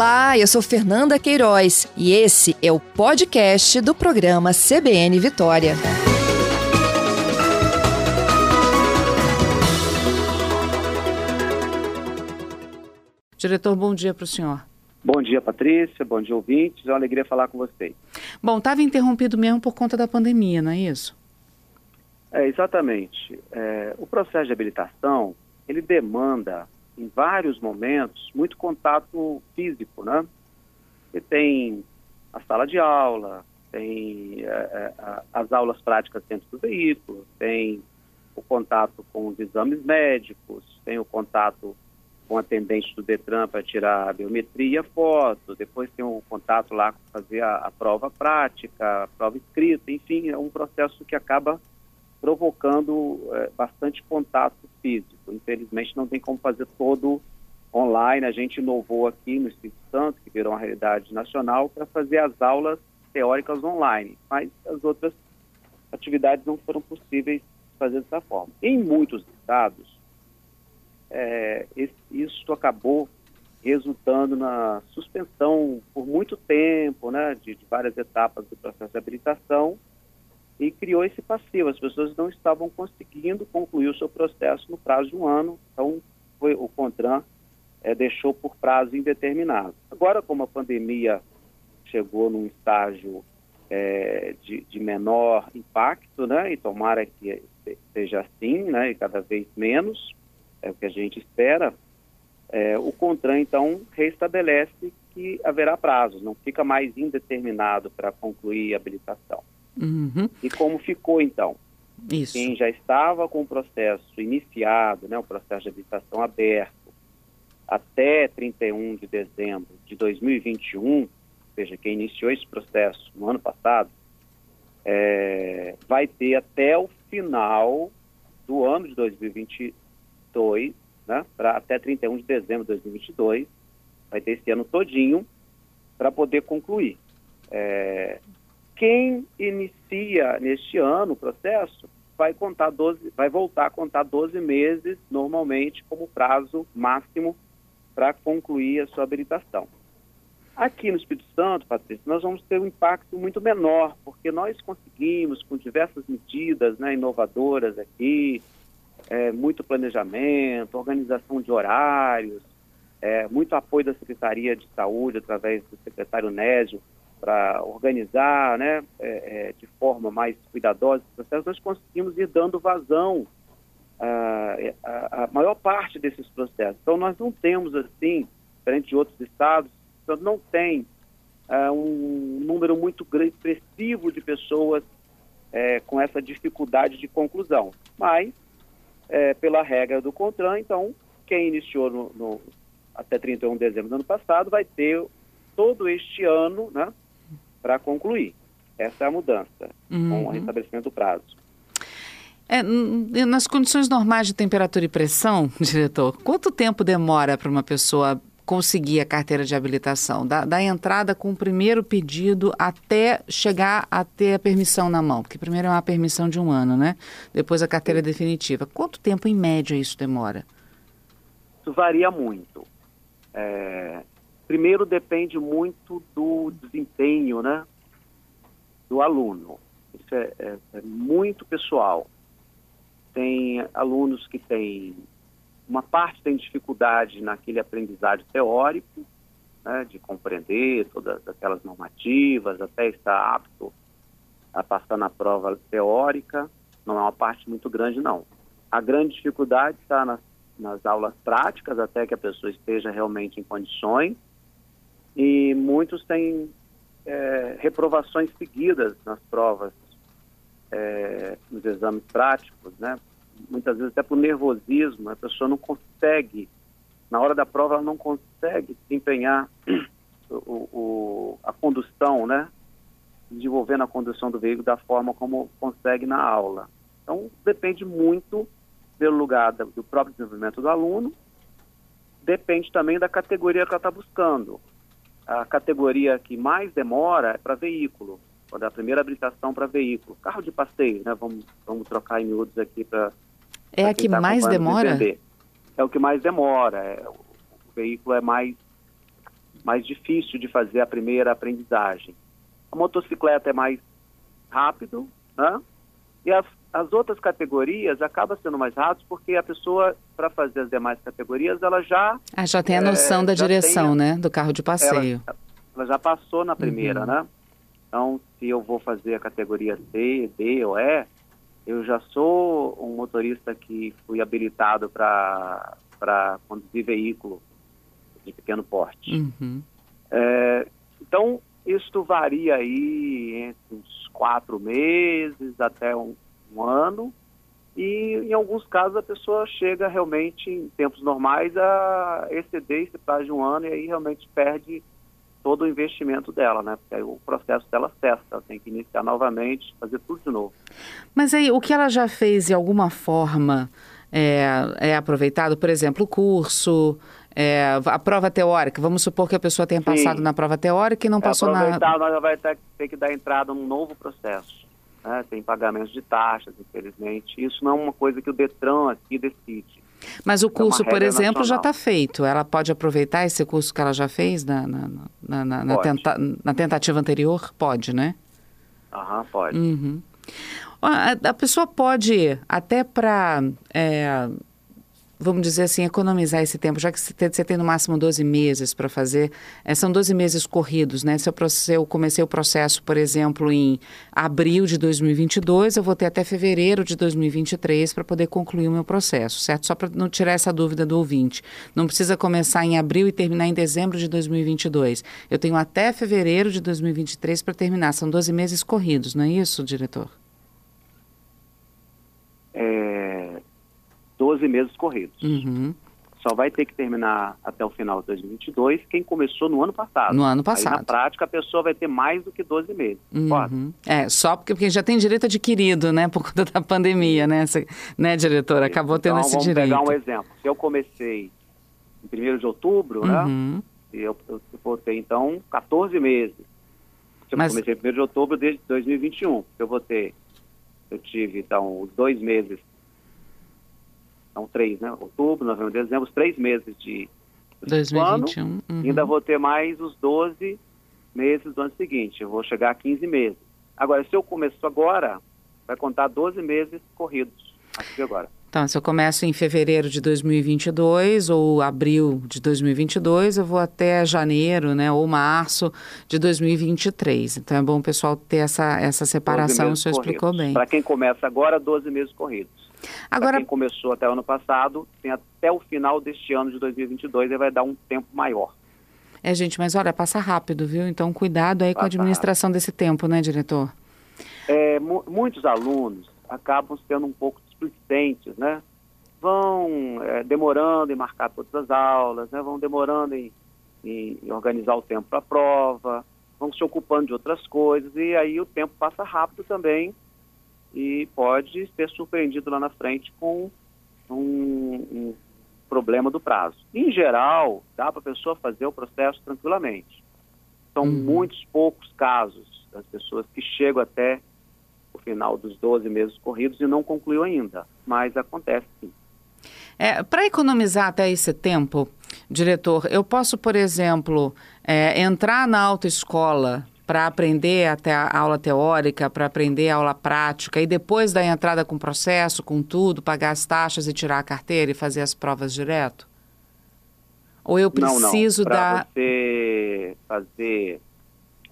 Olá, eu sou Fernanda Queiroz e esse é o podcast do programa CBN Vitória. Diretor, bom dia para o senhor. Bom dia, Patrícia. Bom dia, ouvintes. É uma alegria falar com vocês. Bom, estava interrompido mesmo por conta da pandemia, não é isso? É, exatamente. É, o processo de habilitação, ele demanda em vários momentos, muito contato físico, né? Você tem a sala de aula, tem é, é as aulas práticas dentro do veículo, tem o contato com os exames médicos, tem o contato com atendente do Detran para tirar a biometria, foto, depois tem o contato lá com fazer a, a prova prática, a prova escrita, enfim, é um processo que acaba provocando é, bastante contato físico. Infelizmente não tem como fazer todo online. A gente inovou aqui no Espírito Santo, que virou uma realidade nacional, para fazer as aulas teóricas online, mas as outras atividades não foram possíveis fazer dessa forma. Em muitos estados, é, esse, isso acabou resultando na suspensão por muito tempo né, de, de várias etapas do processo de habilitação e criou esse passivo. As pessoas não estavam conseguindo concluir o seu processo no prazo de um ano, então foi, o CONTRAN é, deixou por prazo indeterminado. Agora, como a pandemia chegou num estágio é, de, de, menor impacto, né, e tomara que seja assim, né, e cada vez menos, é o que a gente espera, é, o CONTRAN, então, restabelece que haverá prazos, não fica mais indeterminado para concluir a habilitação. Uhum. E como ficou então? Isso. Quem já estava com o processo iniciado, né, o processo de habilitação aberto, até 31 de dezembro de 2021, ou seja, quem iniciou esse processo no ano passado, é, vai ter até o final do ano de 2022, né, para até 31 de dezembro de 2022, vai ter esse ano todinho para poder concluir. É, quem inicia neste ano o processo vai contar 12, vai voltar a contar 12 meses normalmente como prazo máximo para concluir a sua habilitação. Aqui no Espírito Santo, Patrícia, nós vamos ter um impacto muito menor, porque nós conseguimos, com diversas medidas né, inovadoras aqui, é, muito planejamento, organização de horários, é, muito apoio da Secretaria de Saúde através do secretário Nésio, para organizar né, é, é, de forma mais cuidadosa esse processo, nós conseguimos ir dando vazão à, maior parte desses processos. Então, nós não temos, assim, diferente de outros estados, não tem uh, um número muito grande, expressivo de pessoas é, com essa dificuldade de conclusão. Mas, é, pela regra do CONTRAN, então, quem iniciou no, no, até 31 de dezembro do ano passado vai ter todo este ano, né, para concluir. Essa é a mudança uhum. com o uhum. restabelecimento do prazo. É, nas condições normais de temperatura e pressão, diretor, quanto tempo demora para uma pessoa conseguir a carteira de habilitação? Da, da, entrada com o primeiro pedido até chegar a ter a permissão na mão? Porque primeiro é uma permissão de um ano, né? Depois a carteira definitiva. Quanto tempo, em média, isso demora? Isso varia muito. É, Primeiro depende muito do desempenho, né, do aluno. Isso é, é, é muito pessoal. Tem alunos que têm uma parte tem dificuldade naquele aprendizado teórico, né, de compreender todas aquelas normativas, até estar apto a passar na prova teórica. Não é uma parte muito grande, não. A grande dificuldade está nas, nas aulas práticas, até que a pessoa esteja realmente em condições e muitos têm é, reprovações seguidas nas provas, é, nos exames práticos, né? Muitas vezes até por nervosismo, a pessoa não consegue, na hora da prova ela não consegue desempenhar o, o, a condução, né? Desenvolvendo a condução do veículo da forma como consegue na aula. Então, depende muito pelo lugar do próprio desenvolvimento do aluno, depende também da categoria que ela está buscando a categoria que mais demora é para veículo, quando é a primeira habilitação para veículo. Carro de passeio, né? Vamos, vamos trocar em miúdos aqui para. É a que tá mais demora? É o que mais demora. É, o veículo é mais mais difícil de fazer a primeira aprendizagem. A motocicleta é mais rápido, né? E as, as outras categorias acaba sendo mais rápido porque a pessoa, para fazer as demais categorias, ela já... Ah, já tem a noção é, da direção, tem, né? Do carro de passeio. Ela, ela já passou na primeira, uhum. né? Então, se eu vou fazer a categoria C, D ou E, eu já sou um motorista que fui habilitado para conduzir veículo de pequeno porte. Uhum. É, então, isto varia aí entre uns quatro meses até um, um, ano. E em alguns casos a pessoa chega realmente em tempos normais a exceder esse prazo de um ano e aí realmente perde todo o investimento dela, né? Porque aí o processo dela cessa, ela tem que iniciar novamente, fazer tudo de novo. Mas aí o que ela já fez de alguma forma é, é aproveitado, por exemplo, o curso, é, a prova teórica, vamos supor que a pessoa tenha passado Sim. na prova teórica e não é passou na... Nós vai ter que dar entrada num novo processo. Né? Tem pagamento de taxas, infelizmente. Isso não é uma coisa que o DETRAN aqui decide. Mas o é curso, é por exemplo, nacional. já está feito. Ela pode aproveitar esse curso que ela já fez na, na, na, na, tenta, na tentativa anterior? Pode, né? Aham, pode. Uhum. A, a, pessoa pode, até para é, vamos dizer assim, economizar esse tempo, já que você tem no máximo 12 meses para fazer, é, são 12 meses corridos, né? Se eu, se eu, comecei o processo, por exemplo, em abril de 2022, eu vou ter até fevereiro de 2023 para poder concluir o meu processo, certo? Só para não tirar essa dúvida do ouvinte. Não precisa começar em abril e terminar em dezembro de 2022. Eu tenho até fevereiro de 2023 para terminar. São 12 meses corridos, não é isso, diretor? É, 12 meses corridos. Uhum. Só vai ter que terminar até o final de 2022 quem começou no ano passado. No ano passado. Aí, na prática, a pessoa vai ter mais do que 12 meses. Uhum. É, só porque, porque já tem direito adquirido, né? Por conta da pandemia, né, Cê, né diretora? Acabou tendo então, esse vamos direito. Vamos pegar um exemplo. Se eu comecei em 1 de outubro, né? uhum. né? Eu, eu, vou ter, então, 14 meses. Se eu Mas... comecei em 1 de outubro de 2021, eu vou ter... Eu tive, então, os dois meses são três, né? Outubro, novembro, dezembro, os três meses de 2021. Ano, uhum. Ainda vou ter mais os 12 meses do ano seguinte. Eu vou chegar a 15 meses. Agora, se eu começo agora, vai contar 12 meses corridos. Aqui agora. Então, se eu começo em fevereiro de 2022 ou abril de 2022, eu vou até janeiro, né, ou março de 2023. Então, é bom o pessoal ter essa, essa separação, o senhor corridos. explicou bem. Para quem começa agora, 12 meses corridos. Agora, quem começou até o ano passado, tem até o final deste ano de 2022 e vai dar um tempo maior. É, gente, mas olha, passa rápido, viu? Então, cuidado aí passa com a administração rápido. desse tempo, né, diretor? É, muitos alunos acabam sendo um pouco displicentes, né? Vão é, demorando em marcar todas as aulas, né? Vão demorando em, em organizar o tempo para a prova, vão se ocupando de outras coisas e aí o tempo passa rápido também e pode ser surpreendido lá na frente com um, um problema do prazo. Em geral, dá para a pessoa fazer o processo tranquilamente. São uhum. muitos poucos casos das pessoas que chegam até o final dos 12 meses corridos e não concluiu ainda, mas acontece sim. É, para economizar até esse tempo, diretor, eu posso, por exemplo, é, entrar na autoescola para aprender até a aula teórica, para aprender a aula prática e depois da entrada com o processo, com tudo, pagar as taxas e tirar a carteira e fazer as provas direto? Ou eu preciso não, não. Para você fazer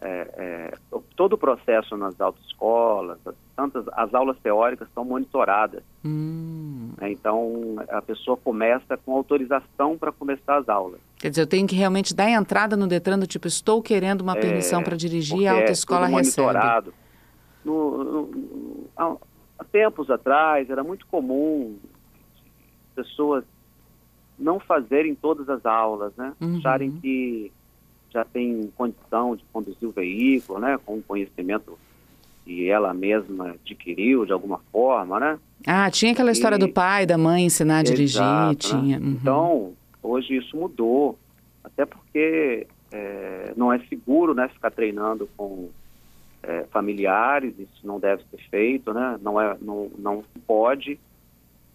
é, é, todo o processo nas autoescolas, tantas as aulas teóricas são monitoradas. Hum. Né? Então a pessoa começa com autorização para começar as aulas. Quer dizer, eu tenho que realmente dar entrada no Detran do tipo, estou querendo uma permissão é, para dirigir, a é autoescola é recebe. No, no, há, tempos atrás era muito comum pessoas não fazerem todas as aulas, né? Uhum. Acharem que já tem condição de conduzir o veículo, né? Com o conhecimento que ela mesma adquiriu de alguma forma, né? Ah, tinha aquela história e... do pai, da mãe ensinar a dirigir, Exato, né? tinha. Né? Uhum. Então, Hoje isso mudou, até porque é, não é seguro né, ficar treinando com é, familiares, isso não deve ser feito, né? não, é, não, não pode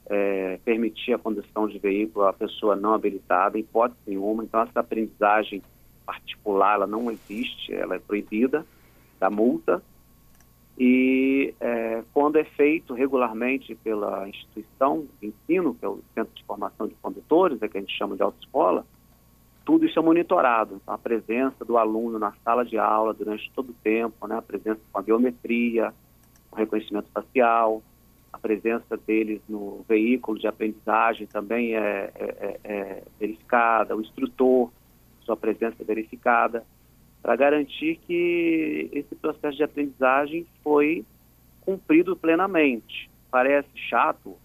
é, permitir a condução de veículo a pessoa não habilitada, em hipótese nenhuma. Então, essa aprendizagem particular ela não existe, ela é proibida da multa. E é, quando é feito regularmente pela instituição de ensino, que é o Centro de Formação de Condutores, é que a gente chama de autoescola, tudo isso é monitorado. Então, a presença do aluno na sala de aula durante todo o tempo, né, a presença com a biometria, o reconhecimento facial, a presença deles no veículo de aprendizagem também é, é, é, é verificada, o instrutor, sua presença é verificada, para garantir que esse processo de aprendizagem foi cumprido plenamente. Parece chato,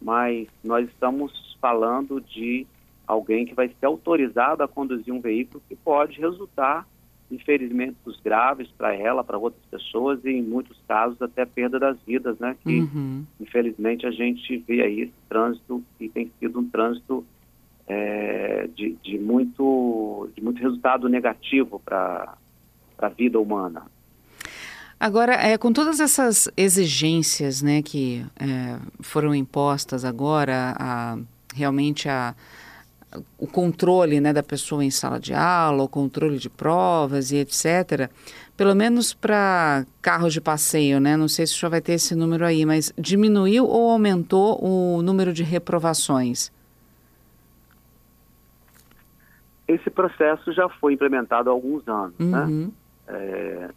mas nós estamos falando de alguém que vai ser autorizado a conduzir um veículo que pode resultar em ferimentos graves para ela, para outras pessoas e em muitos casos até perda das vidas, né? Que uhum. infelizmente a gente vê aí esse trânsito e tem sido um trânsito é, de, de, muito, de muito resultado negativo para a vida humana. Agora, é, com todas essas exigências né, que é, foram impostas agora, a, realmente a, o controle né, da pessoa em sala de aula, o controle de provas e etc., pelo menos para carros de passeio, né? Não sei se o senhor vai ter esse número aí, mas diminuiu ou aumentou o número de reprovações? Esse processo já foi implementado há alguns anos, né? uhum. né? É,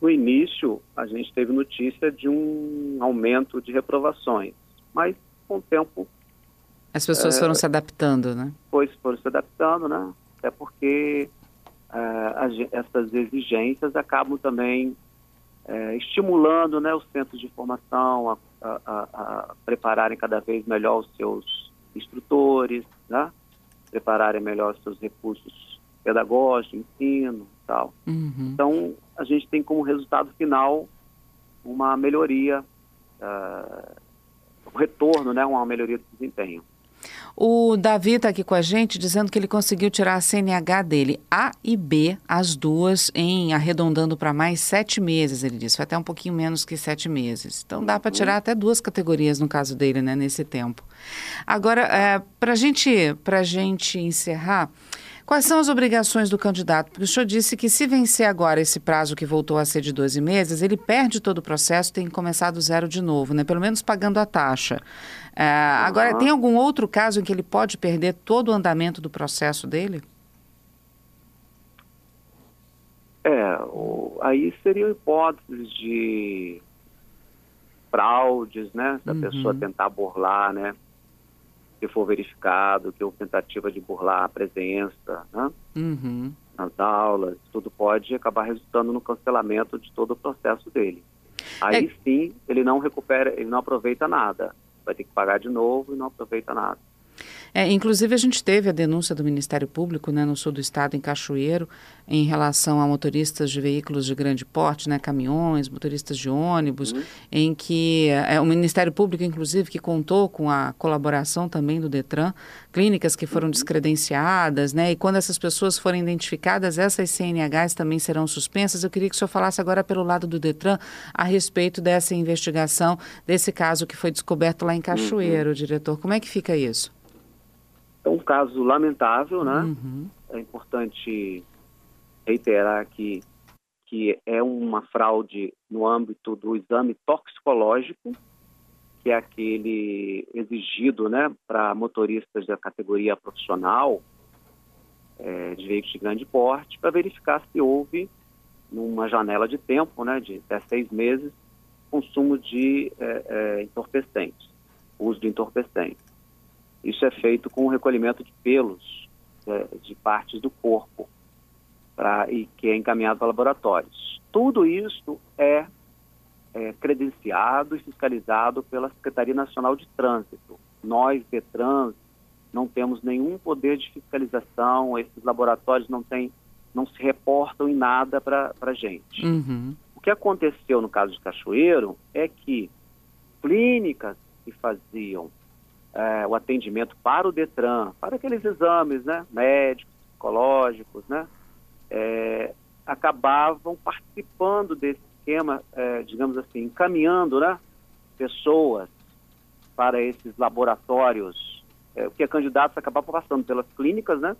no início, a gente teve notícia de um aumento de reprovações, mas com o tempo as pessoas é, foram se adaptando, né? Pois foram se adaptando, né? Até porque é, essas exigências acabam também é, estimulando né, os centros de formação a, a, a, prepararem cada vez melhor os seus instrutores, né? Prepararem melhor os seus recursos pedagógicos, ensino e tal. Uhum. Então, a gente tem como resultado final uma melhoria, uh, um retorno, né, uma melhoria do desempenho. O Davi está aqui com a gente dizendo que ele conseguiu tirar a CNH dele, A e B, as duas, em arredondando para mais sete meses, ele disse. Foi até um pouquinho menos que sete meses. Então dá para tirar até duas categorias no caso dele, né, nesse tempo. Agora, é, para gente, a gente encerrar. Quais são as obrigações do candidato? Porque o senhor disse que se vencer agora esse prazo que voltou a ser de 12 meses, ele perde todo o processo, tem que começar do zero de novo, né? Pelo menos pagando a taxa. É, uhum. Agora, tem algum outro caso em que ele pode perder todo o andamento do processo dele? É, o, aí seriam hipóteses de fraudes, né? Se a uhum. pessoa tentar burlar, né? Se for verificado que houve tentativa de burlar a presença né? uhum. nas aulas, tudo pode acabar resultando no cancelamento de todo o processo dele. Aí é... sim, ele não recupera, ele não aproveita nada. Vai ter que pagar de novo e não aproveita nada. É, inclusive, a gente teve a denúncia do Ministério Público né, no sul do estado, em Cachoeiro, em relação a motoristas de veículos de grande porte, né, caminhões, motoristas de ônibus, uhum. em que é, o Ministério Público, inclusive, que contou com a colaboração também do Detran, clínicas que foram uhum. descredenciadas, né, e quando essas pessoas forem identificadas, essas CNHs também serão suspensas. Eu queria que o senhor falasse agora pelo lado do Detran a respeito dessa investigação, desse caso que foi descoberto lá em Cachoeiro, uhum. diretor. Como é que fica isso? É um caso lamentável, né? Uhum. É importante reiterar que, que é uma fraude no âmbito do exame toxicológico, que é aquele exigido né, para motoristas da categoria profissional é, de veículos de grande porte, para verificar se houve, numa janela de tempo, né, de até seis meses, consumo de é, é, entorpecentes, uso de entorpecentes. Isso é feito com o recolhimento de pelos é, de partes do corpo pra, e que é encaminhado para laboratórios. Tudo isso é, é credenciado e fiscalizado pela Secretaria Nacional de Trânsito. Nós, Detran, não temos nenhum poder de fiscalização, esses laboratórios não têm, não se reportam em nada para a gente. Uhum. O que aconteceu no caso de Cachoeiro é que clínicas que faziam é, o atendimento para o Detran, para aqueles exames né, médicos, psicológicos, né, é, acabavam participando desse esquema, é, digamos assim, encaminhando né, pessoas para esses laboratórios, é, que a candidatos acabavam passando pelas clínicas, né,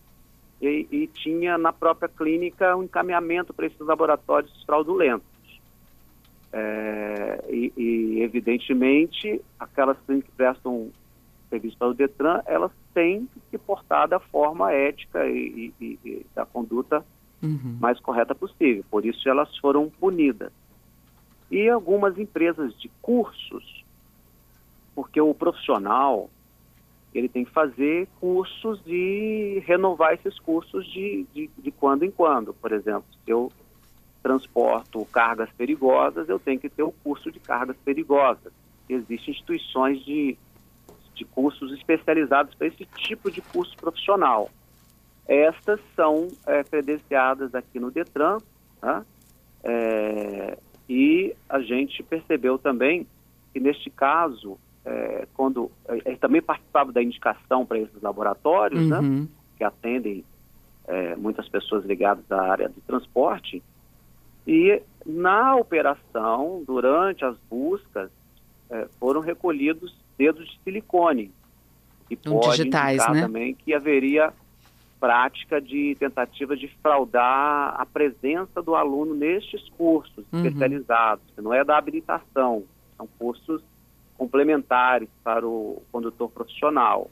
e, e tinha na própria clínica um encaminhamento para esses laboratórios fraudulentos. É, e, e, evidentemente, aquelas que prestam serviço para o Detran, elas têm que se portar da forma ética e, e, e da conduta uhum. mais correta possível. Por isso, elas foram punidas. E algumas empresas de cursos, porque o profissional, ele tem que fazer cursos de renovar esses cursos de, de, de quando em quando. Por exemplo, se eu transporto cargas perigosas, eu tenho que ter o curso de cargas perigosas. Existem instituições de, de cursos especializados para esse tipo de curso profissional. Estas são é, credenciadas aqui no Detran, né? é, e a gente percebeu também que, neste caso, é, quando é, também participava da indicação para esses laboratórios, né, uhum. né, que atendem é, muitas pessoas ligadas à área do transporte, e na operação, durante as buscas, é, foram recolhidos dedos de silicone, e pode digitais, indicar né? também que haveria prática de tentativa de fraudar a presença do aluno nestes cursos uhum. especializados, que não é da habilitação, são cursos complementares para o condutor profissional.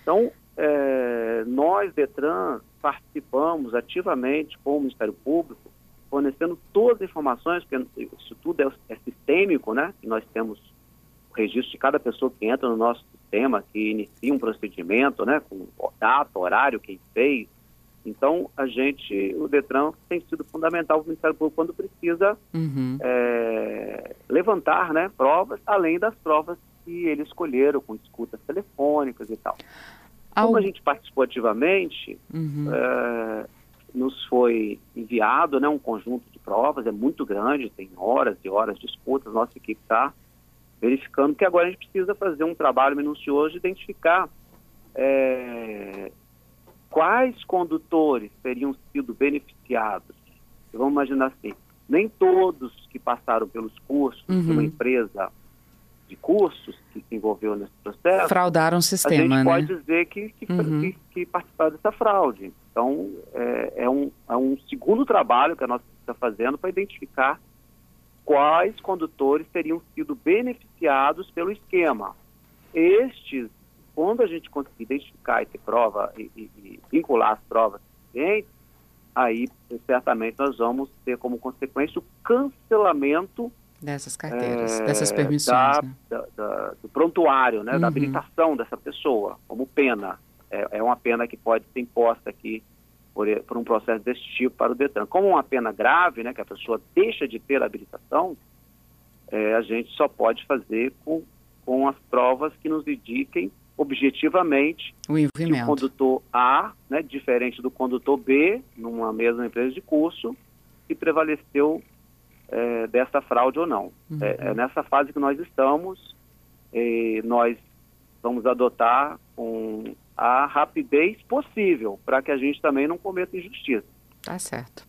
Então, é, nós, Detran, participamos ativamente com o Ministério Público, fornecendo todas as informações, porque isso tudo é, é sistêmico, né? E nós temos registro de cada pessoa que entra no nosso sistema, que inicia um procedimento, né? Com data, horário, quem fez. Então, a gente, o Detran tem sido fundamental para o Ministério Público quando precisa uhum. é, levantar né, provas, além das provas que eles escolheram, com escutas telefônicas e tal. Como a gente participou ativamente, uhum. é, nos foi enviado né, um conjunto de provas, é muito grande, tem horas e horas de escutas, nossa equipe está verificando que agora a gente precisa fazer um trabalho minucioso de identificar é, quais condutores teriam sido beneficiados. Vamos imaginar assim, nem todos que passaram pelos cursos uhum. de uma empresa de cursos que se envolveu nesse processo... Fraudaram o sistema, A gente né? pode dizer que, que, uhum. que, que participaram dessa fraude. Então, é, é, um, é um segundo trabalho que a nossa está fazendo para identificar quais condutores teriam sido beneficiados pelo esquema. Estes quando a gente conseguir identificar e ter prova e, e, e vincular as provas suficientes, aí certamente nós vamos ter como consequência o cancelamento dessas carteiras, é, dessas permissões, da, né? da, da, do prontuário, né, uhum. da habilitação dessa pessoa, como pena. É, é, uma pena que pode ser imposta aqui por, por, um processo desse tipo para o Detran. Como uma pena grave, né, que a pessoa deixa de ter a habilitação, é, a gente só pode fazer com, com as provas que nos indiquem objetivamente o que o condutor A, né, diferente do condutor B, numa mesma empresa de curso, que prevaleceu é, dessa fraude ou não. Uhum. É, é, nessa fase que nós estamos, nós vamos adotar com a rapidez possível para que a gente também não cometa injustiça. Tá certo.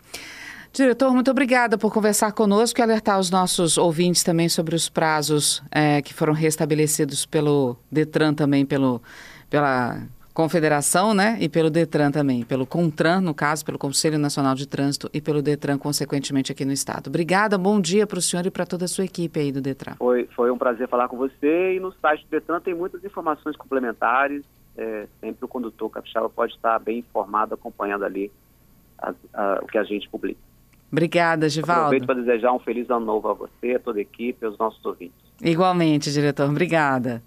Diretor, muito obrigada por conversar conosco e alertar os nossos ouvintes também sobre os prazos é, que foram restabelecidos pelo Detran também, pelo, pela Confederação, né? E pelo Detran também, pelo CONTRAN, no caso, pelo Conselho Nacional de Trânsito e pelo Detran, consequentemente, aqui no Estado. Obrigada, bom dia para o senhor e para toda a sua equipe aí do Detran. Foi, foi um prazer falar com você e no site do Detran tem muitas informações complementares. É, sempre o condutor capixaba pode estar bem informado, acompanhando ali a, a, o que a gente publica. Obrigada, Givaldo. Aproveito para desejar um feliz ano novo a você, a toda a equipe e aos nossos ouvintes. Igualmente, diretor. Obrigada.